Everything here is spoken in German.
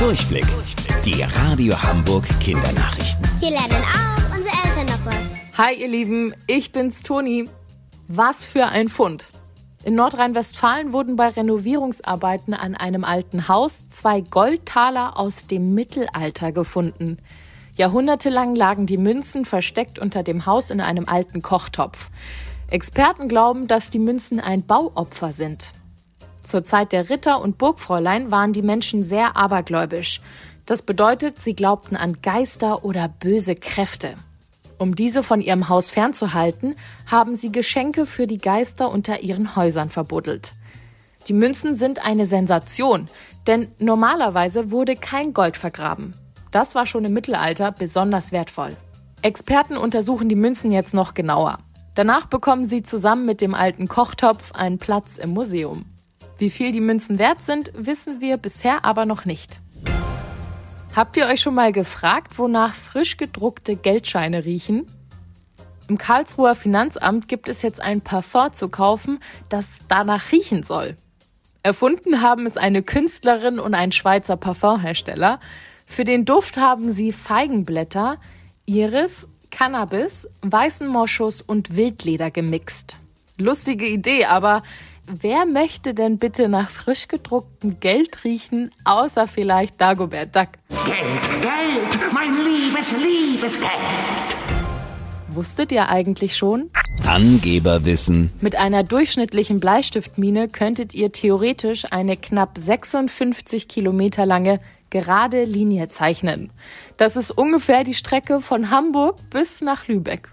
Durchblick. Die Radio Hamburg Kindernachrichten. Hier lernen auch unsere Eltern noch was. Hi ihr Lieben, ich bin's Toni. Was für ein Fund. In Nordrhein-Westfalen wurden bei Renovierungsarbeiten an einem alten Haus zwei Goldtaler aus dem Mittelalter gefunden. Jahrhundertelang lagen die Münzen versteckt unter dem Haus in einem alten Kochtopf. Experten glauben, dass die Münzen ein Bauopfer sind. Zur Zeit der Ritter und Burgfräulein waren die Menschen sehr abergläubisch. Das bedeutet, sie glaubten an Geister oder böse Kräfte. Um diese von ihrem Haus fernzuhalten, haben sie Geschenke für die Geister unter ihren Häusern verbuddelt. Die Münzen sind eine Sensation, denn normalerweise wurde kein Gold vergraben. Das war schon im Mittelalter besonders wertvoll. Experten untersuchen die Münzen jetzt noch genauer. Danach bekommen sie zusammen mit dem alten Kochtopf einen Platz im Museum. Wie viel die Münzen wert sind, wissen wir bisher aber noch nicht. Habt ihr euch schon mal gefragt, wonach frisch gedruckte Geldscheine riechen? Im Karlsruher Finanzamt gibt es jetzt ein Parfum zu kaufen, das danach riechen soll. Erfunden haben es eine Künstlerin und ein Schweizer Parfumhersteller. Für den Duft haben sie Feigenblätter, Iris, Cannabis, weißen Moschus und Wildleder gemixt. Lustige Idee, aber wer möchte denn bitte nach frisch gedrucktem Geld riechen, außer vielleicht Dagobert Duck? Geld, Geld, mein liebes, liebes Geld. Wusstet ihr eigentlich schon? Angeberwissen. Mit einer durchschnittlichen Bleistiftmine könntet ihr theoretisch eine knapp 56 Kilometer lange gerade Linie zeichnen. Das ist ungefähr die Strecke von Hamburg bis nach Lübeck.